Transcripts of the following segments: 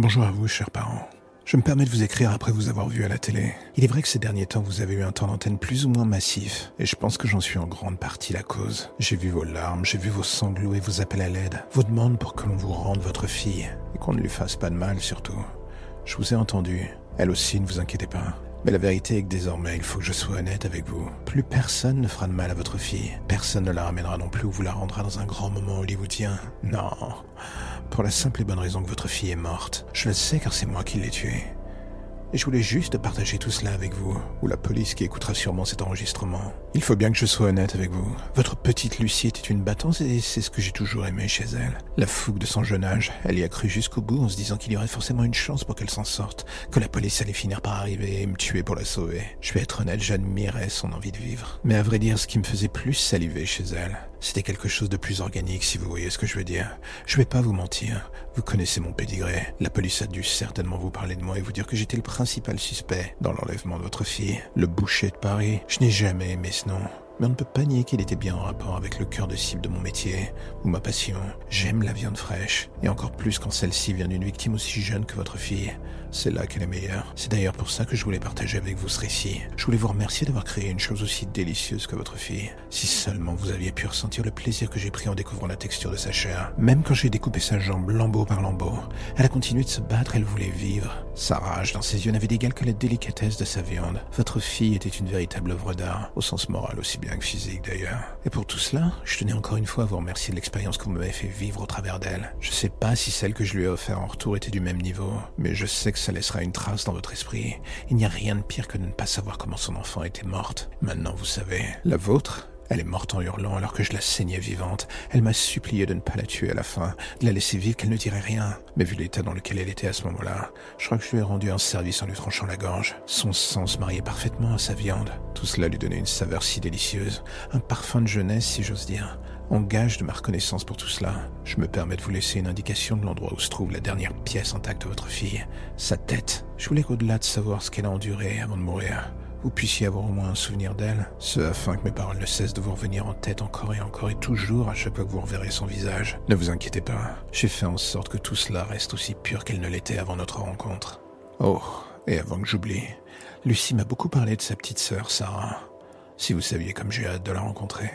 Bonjour à vous, chers parents. Je me permets de vous écrire après vous avoir vu à la télé. Il est vrai que ces derniers temps, vous avez eu un temps d'antenne plus ou moins massif, et je pense que j'en suis en grande partie la cause. J'ai vu vos larmes, j'ai vu vos sanglots et vos appels à l'aide, vos demandes pour que l'on vous rende votre fille, et qu'on ne lui fasse pas de mal surtout. Je vous ai entendu. Elle aussi, ne vous inquiétez pas. Mais la vérité est que désormais, il faut que je sois honnête avec vous. Plus personne ne fera de mal à votre fille. Personne ne la ramènera non plus ou vous la rendra dans un grand moment hollywoodien. Non. Pour la simple et bonne raison que votre fille est morte. Je le sais car c'est moi qui l'ai tuée. Je voulais juste partager tout cela avec vous, ou la police qui écoutera sûrement cet enregistrement. Il faut bien que je sois honnête avec vous. Votre petite Lucie était une battante et c'est ce que j'ai toujours aimé chez elle. La fougue de son jeune âge, elle y a cru jusqu'au bout en se disant qu'il y aurait forcément une chance pour qu'elle s'en sorte, que la police allait finir par arriver et me tuer pour la sauver. Je vais être honnête, j'admirais son envie de vivre. Mais à vrai dire, ce qui me faisait plus saliver chez elle, c'était quelque chose de plus organique, si vous voyez ce que je veux dire. Je vais pas vous mentir. Vous connaissez mon pédigré. La police a dû certainement vous parler de moi et vous dire que j'étais le principal suspect dans l'enlèvement de votre fille. Le boucher de Paris. Je n'ai jamais aimé ce nom. Mais on ne peut pas nier qu'il était bien en rapport avec le cœur de cible de mon métier, ou ma passion. J'aime la viande fraîche, et encore plus quand celle-ci vient d'une victime aussi jeune que votre fille. C'est là qu'elle est meilleure. C'est d'ailleurs pour ça que je voulais partager avec vous ce récit. Je voulais vous remercier d'avoir créé une chose aussi délicieuse que votre fille. Si seulement vous aviez pu ressentir le plaisir que j'ai pris en découvrant la texture de sa chair. Même quand j'ai découpé sa jambe lambeau par lambeau, elle a continué de se battre, elle voulait vivre. Sa rage dans ses yeux n'avait d'égal que la délicatesse de sa viande. Votre fille était une véritable œuvre d'art, au sens moral aussi bien que physique d'ailleurs. Et pour tout cela, je tenais encore une fois à vous remercier de l'expérience vous m'avez fait vivre au travers d'elle. Je sais pas si celle que je lui ai offert en retour était du même niveau, mais je sais que ça laissera une trace dans votre esprit. Il n'y a rien de pire que de ne pas savoir comment son enfant était morte. Maintenant, vous savez. La vôtre elle est morte en hurlant alors que je la saignais vivante. Elle m'a supplié de ne pas la tuer à la fin, de la laisser vivre, qu'elle ne dirait rien. Mais vu l'état dans lequel elle était à ce moment-là, je crois que je lui ai rendu un service en lui tranchant la gorge. Son sang se mariait parfaitement à sa viande. Tout cela lui donnait une saveur si délicieuse, un parfum de jeunesse si j'ose dire. En gage de ma reconnaissance pour tout cela, je me permets de vous laisser une indication de l'endroit où se trouve la dernière pièce intacte de votre fille, sa tête. Je voulais qu'au-delà de savoir ce qu'elle a enduré avant de mourir, vous puissiez avoir au moins un souvenir d'elle, ce afin que mes paroles ne cessent de vous revenir en tête encore et encore et toujours à chaque fois que vous reverrez son visage. Ne vous inquiétez pas, j'ai fait en sorte que tout cela reste aussi pur qu'elle ne l'était avant notre rencontre. Oh, et avant que j'oublie, Lucie m'a beaucoup parlé de sa petite sœur, Sarah. Si vous saviez comme j'ai hâte de la rencontrer.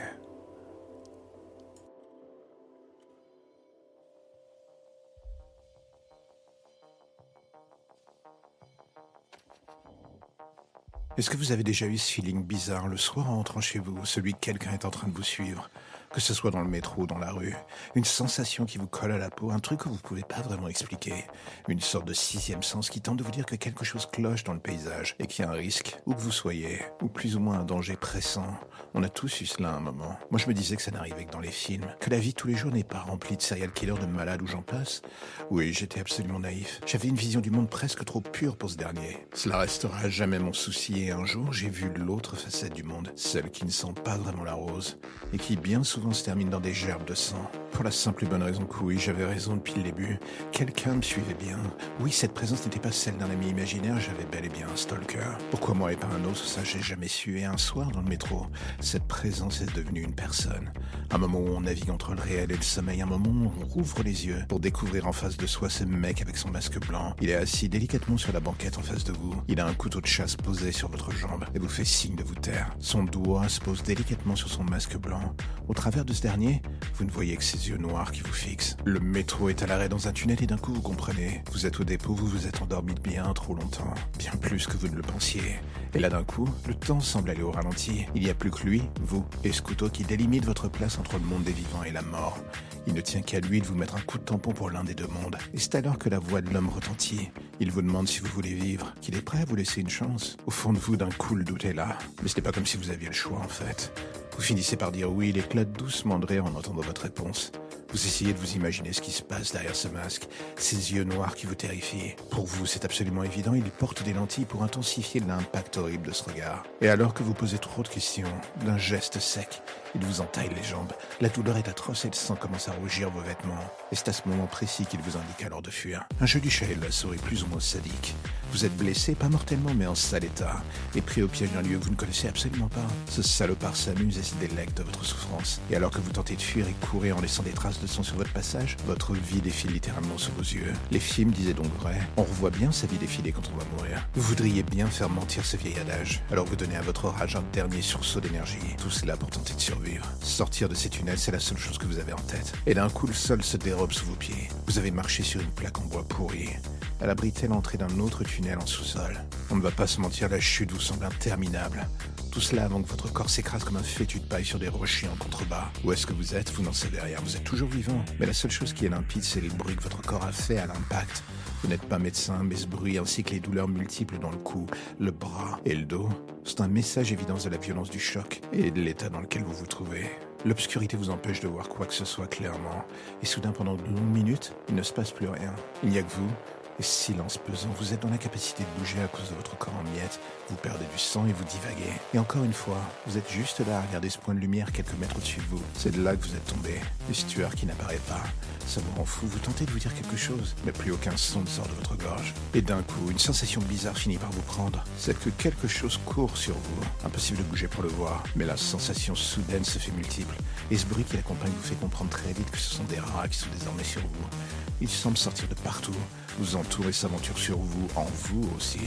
Est-ce que vous avez déjà eu ce feeling bizarre le soir en rentrant chez vous, celui que quelqu'un est en train de vous suivre? Que ce soit dans le métro ou dans la rue, une sensation qui vous colle à la peau, un truc que vous ne pouvez pas vraiment expliquer, une sorte de sixième sens qui tente de vous dire que quelque chose cloche dans le paysage et qu'il y a un risque, où que vous soyez, ou plus ou moins un danger pressant. On a tous eu cela à un moment. Moi je me disais que ça n'arrivait que dans les films, que la vie tous les jours n'est pas remplie de serial killers, de malades ou j'en passe. Oui, j'étais absolument naïf. J'avais une vision du monde presque trop pure pour ce dernier. Cela restera jamais mon souci et un jour j'ai vu l'autre facette du monde, celle qui ne sent pas vraiment la rose, et qui bien souvent se termine dans des gerbes de sang. Pour la simple et bonne raison que oui, j'avais raison depuis le début. Quelqu'un me suivait bien. Oui, cette présence n'était pas celle d'un ami imaginaire, j'avais bel et bien un stalker. Pourquoi moi et pas un autre, ça j'ai jamais su. Et un soir dans le métro, cette présence est devenue une personne. Un moment où on navigue entre le réel et le sommeil, un moment où on rouvre les yeux pour découvrir en face de soi ce mec avec son masque blanc. Il est assis délicatement sur la banquette en face de vous. Il a un couteau de chasse posé sur votre jambe et vous fait signe de vous taire. Son doigt se pose délicatement sur son masque blanc. Au travers de ce dernier, vous ne voyez que ses yeux noirs qui vous fixent. Le métro est à l'arrêt dans un tunnel et d'un coup vous comprenez. Vous êtes au dépôt, vous vous êtes endormi bien trop longtemps. Bien plus que vous ne le pensiez. Et là d'un coup, le temps semble aller au ralenti. Il n'y a plus que lui, vous, et ce couteau qui délimite votre place entre le monde des vivants et la mort. Il ne tient qu'à lui de vous mettre un coup de tampon pour l'un des deux mondes. Et c'est alors que la voix de l'homme retentit. Il vous demande si vous voulez vivre, qu'il est prêt à vous laisser une chance. Au fond de vous, d'un coup, le doute est là. Mais ce n'est pas comme si vous aviez le choix, en fait. Vous finissez par dire oui, il éclate doucement de rire en entendant votre réponse. Vous essayez de vous imaginer ce qui se passe derrière ce masque, ces yeux noirs qui vous terrifient. Pour vous, c'est absolument évident, il porte des lentilles pour intensifier l'impact horrible de ce regard. Et alors que vous posez trop de questions, d'un geste sec, il vous entaille les jambes. La douleur est atroce et le sang commence à rougir vos vêtements. Et c'est à ce moment précis qu'il vous indique alors de fuir. Un jeu du chat et de la souris plus ou moins sadique. Vous êtes blessé, pas mortellement, mais en sale état. Et pris au piège d'un lieu que vous ne connaissez absolument pas. Ce salopard s'amuse et se délecte de votre souffrance. Et alors que vous tentez de fuir et courir en laissant des traces de sang sur votre passage, votre vie défile littéralement sous vos yeux. Les films disaient donc vrai. On revoit bien sa vie défiler quand on va mourir. Vous voudriez bien faire mentir ce vieil adage. Alors vous donnez à votre rage un dernier sursaut d'énergie. Tout cela pour tenter de survivre. Sortir de ces tunnels, c'est la seule chose que vous avez en tête. Et d'un coup, le sol se dérobe sous vos pieds. Vous avez marché sur une plaque en bois pourri. Elle abritait l'entrée d'un autre tunnel en sous-sol. On ne va pas se mentir, la chute vous semble interminable. Tout cela avant que votre corps s'écrase comme un fétu de paille sur des rochers en contrebas. Où est-ce que vous êtes? Vous n'en savez rien, vous êtes toujours vivant. Mais la seule chose qui est limpide, c'est le bruit que votre corps a fait à l'impact. Vous n'êtes pas médecin, mais ce bruit ainsi que les douleurs multiples dans le cou, le bras et le dos, c'est un message évidence de la violence du choc et de l'état dans lequel vous vous trouvez. L'obscurité vous empêche de voir quoi que ce soit clairement, et soudain pendant de longues minutes, il ne se passe plus rien. Il n'y a que vous, et silence pesant, vous êtes dans l'incapacité de bouger à cause de votre corps en miettes, vous perdez du sang et vous divaguez. Et encore une fois, vous êtes juste là à regarder ce point de lumière quelques mètres au-dessus de vous. C'est de là que vous êtes tombé. L'histoire qui n'apparaît pas. Ça vous rend fou, vous tentez de vous dire quelque chose, mais plus aucun son ne sort de votre gorge. Et d'un coup, une sensation bizarre finit par vous prendre. C'est que quelque chose court sur vous. Impossible de bouger pour le voir, mais la sensation soudaine se fait multiple. Et ce bruit qui l'accompagne vous fait comprendre très vite que ce sont des rats qui sont désormais sur vous. Ils semblent sortir de partout, vous entourent et s'aventurent sur vous, en vous aussi.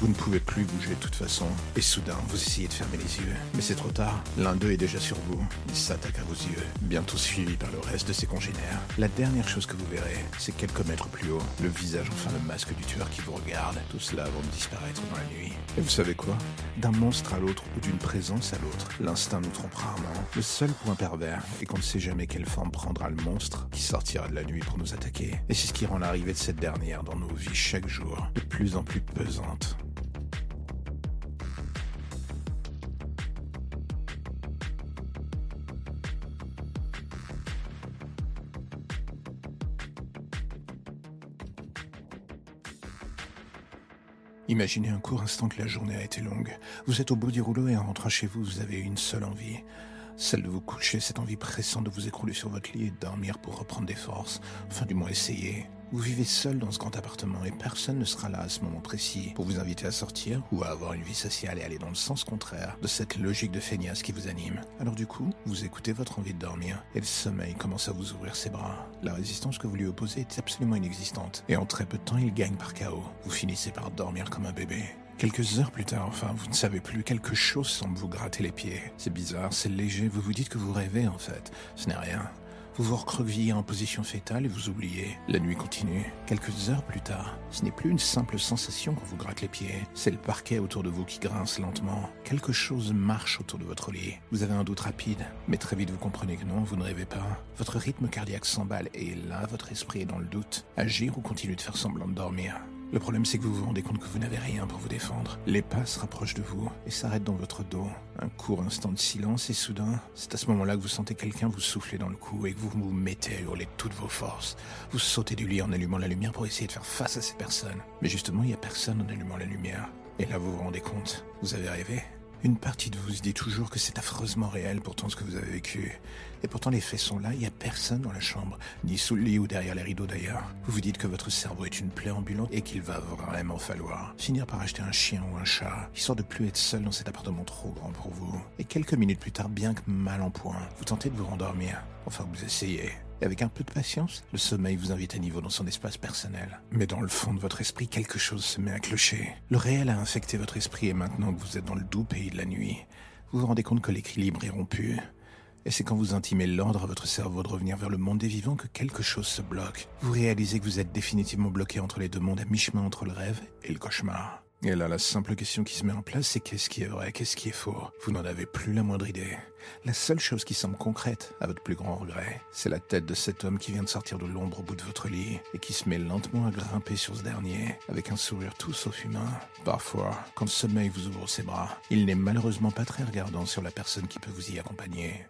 Vous ne pouvez plus bouger de toute façon. Et soudain, vous essayez de fermer les yeux. Mais c'est trop tard. L'un d'eux est déjà sur vous. Il s'attaque à vos yeux, bientôt suivi par le reste de ses congénères. La dernière chose que vous verrez, c'est quelques mètres plus haut, le visage, enfin le masque du tueur qui vous regarde. Tout cela avant de disparaître dans la nuit. Et vous savez quoi? D'un monstre à l'autre ou d'une présence à l'autre, l'instinct nous trompe rarement. Le seul point pervers est qu'on ne sait jamais quelle forme prendra le monstre qui sortira de la nuit pour nous attaquer. Et c'est ce qui rend l'arrivée de cette dernière dans nos vies chaque jour de plus en plus pesante. Imaginez un court instant que la journée a été longue. Vous êtes au bout du rouleau et en rentrant chez vous, vous avez une seule envie. Celle de vous coucher, cette envie pressante de vous écrouler sur votre lit et de dormir pour reprendre des forces. Enfin, du moins essayer. Vous vivez seul dans ce grand appartement et personne ne sera là à ce moment précis pour vous inviter à sortir ou à avoir une vie sociale et aller dans le sens contraire de cette logique de feignasse qui vous anime. Alors du coup, vous écoutez votre envie de dormir et le sommeil commence à vous ouvrir ses bras. La résistance que vous lui opposez est absolument inexistante et en très peu de temps, il gagne par chaos. Vous finissez par dormir comme un bébé. Quelques heures plus tard, enfin, vous ne savez plus, quelque chose semble vous gratter les pieds. C'est bizarre, c'est léger, vous vous dites que vous rêvez en fait. Ce n'est rien. Vous vous recroquevillez en position fétale et vous oubliez. La nuit continue. Quelques heures plus tard, ce n'est plus une simple sensation qu'on vous gratte les pieds. C'est le parquet autour de vous qui grince lentement. Quelque chose marche autour de votre lit. Vous avez un doute rapide, mais très vite vous comprenez que non, vous ne rêvez pas. Votre rythme cardiaque s'emballe et là, votre esprit est dans le doute. Agir ou continuer de faire semblant de dormir le problème, c'est que vous vous rendez compte que vous n'avez rien pour vous défendre. Les pas se rapprochent de vous et s'arrêtent dans votre dos. Un court instant de silence et soudain, c'est à ce moment-là que vous sentez quelqu'un vous souffler dans le cou et que vous vous mettez à hurler toutes vos forces. Vous sautez du lit en allumant la lumière pour essayer de faire face à ces personnes. Mais justement, il n'y a personne en allumant la lumière. Et là, vous vous rendez compte, vous avez rêvé. Une partie de vous se dit toujours que c'est affreusement réel pourtant ce que vous avez vécu. Et pourtant les faits sont là, il n'y a personne dans la chambre, ni sous le lit ou derrière les rideaux d'ailleurs. Vous vous dites que votre cerveau est une plaie ambulante et qu'il va vraiment falloir finir par acheter un chien ou un chat, histoire de plus être seul dans cet appartement trop grand pour vous. Et quelques minutes plus tard, bien que mal en point, vous tentez de vous rendormir. Enfin, vous essayez. Avec un peu de patience, le sommeil vous invite à niveau dans son espace personnel. Mais dans le fond de votre esprit, quelque chose se met à clocher. Le réel a infecté votre esprit et maintenant que vous êtes dans le doux pays de la nuit, vous vous rendez compte que l'équilibre est rompu. Et c'est quand vous intimez l'ordre à votre cerveau de revenir vers le monde des vivants que quelque chose se bloque. Vous réalisez que vous êtes définitivement bloqué entre les deux mondes à mi-chemin entre le rêve et le cauchemar. Et là, la simple question qui se met en place, c'est qu'est-ce qui est vrai, qu'est-ce qui est faux? Vous n'en avez plus la moindre idée. La seule chose qui semble concrète, à votre plus grand regret, c'est la tête de cet homme qui vient de sortir de l'ombre au bout de votre lit et qui se met lentement à grimper sur ce dernier, avec un sourire tout sauf humain. Parfois, quand le sommeil vous ouvre ses bras, il n'est malheureusement pas très regardant sur la personne qui peut vous y accompagner.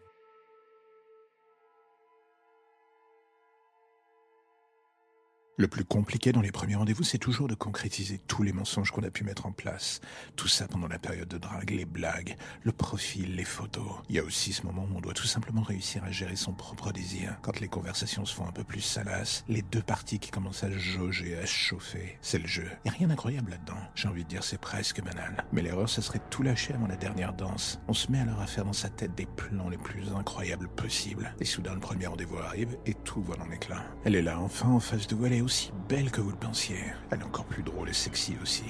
Le plus compliqué dans les premiers rendez-vous, c'est toujours de concrétiser tous les mensonges qu'on a pu mettre en place. Tout ça pendant la période de drague, les blagues, le profil, les photos. Il y a aussi ce moment où on doit tout simplement réussir à gérer son propre désir. Quand les conversations se font un peu plus salaces, les deux parties qui commencent à jauger, à chauffer. C'est le jeu. Y a rien d'incroyable là-dedans. J'ai envie de dire c'est presque banal. Mais l'erreur, ça serait de tout lâcher avant la dernière danse. On se met alors à faire dans sa tête des plans les plus incroyables possibles. Et soudain, le premier rendez-vous arrive et tout vole en éclat. Elle est là, enfin, en face de vous, aussi belle que vous le pensiez. Elle est encore plus drôle et sexy aussi.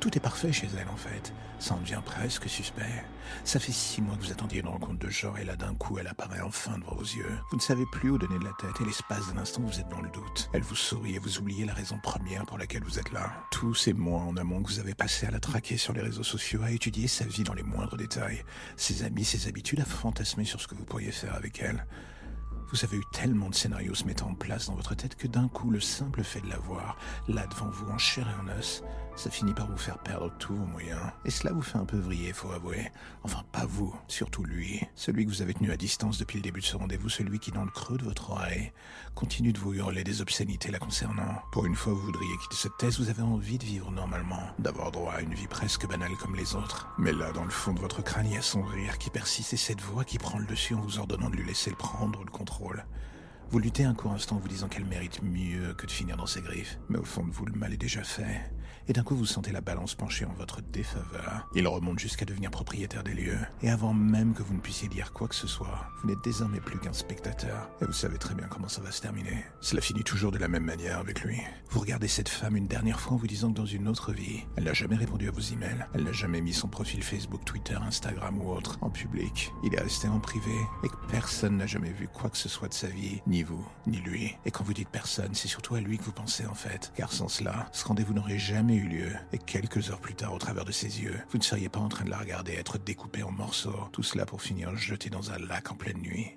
Tout est parfait chez elle en fait. Ça en devient presque suspect. Ça fait six mois que vous attendiez une rencontre de genre et là d'un coup elle apparaît enfin devant vos yeux. Vous ne savez plus où donner de la tête et l'espace d'un instant vous êtes dans le doute. Elle vous sourit et vous oubliez la raison première pour laquelle vous êtes là. Tous ces mois en amont que vous avez passé à la traquer sur les réseaux sociaux, à étudier sa vie dans les moindres détails, ses amis, ses habitudes, à fantasmer sur ce que vous pourriez faire avec elle. Vous avez eu tellement de scénarios se mettant en place dans votre tête que d'un coup, le simple fait de la voir, là devant vous, en chair et en os, ça finit par vous faire perdre tous vos moyens. Et cela vous fait un peu vriller, faut avouer. Enfin, pas vous, surtout lui. Celui que vous avez tenu à distance depuis le début de ce rendez-vous, celui qui, dans le creux de votre oreille, continue de vous hurler des obscénités la concernant. Pour une fois, vous voudriez quitter cette thèse, vous avez envie de vivre normalement, d'avoir droit à une vie presque banale comme les autres. Mais là, dans le fond de votre crâne, il y a son rire qui persiste et cette voix qui prend le dessus en vous ordonnant de lui laisser le prendre le contrôle rôle. Vous luttez un court instant en vous disant qu'elle mérite mieux que de finir dans ses griffes. Mais au fond de vous, le mal est déjà fait. Et d'un coup, vous sentez la balance pencher en votre défaveur. Il remonte jusqu'à devenir propriétaire des lieux. Et avant même que vous ne puissiez dire quoi que ce soit, vous n'êtes désormais plus qu'un spectateur. Et vous savez très bien comment ça va se terminer. Cela finit toujours de la même manière avec lui. Vous regardez cette femme une dernière fois en vous disant que dans une autre vie, elle n'a jamais répondu à vos emails. Elle n'a jamais mis son profil Facebook, Twitter, Instagram ou autre en public. Il est resté en privé et que personne n'a jamais vu quoi que ce soit de sa vie, ni vous, ni lui. Et quand vous dites personne, c'est surtout à lui que vous pensez en fait. Car sans cela, ce rendez-vous n'aurait jamais eu lieu. Et quelques heures plus tard, au travers de ses yeux, vous ne seriez pas en train de la regarder être découpée en morceaux. Tout cela pour finir jeté dans un lac en pleine nuit.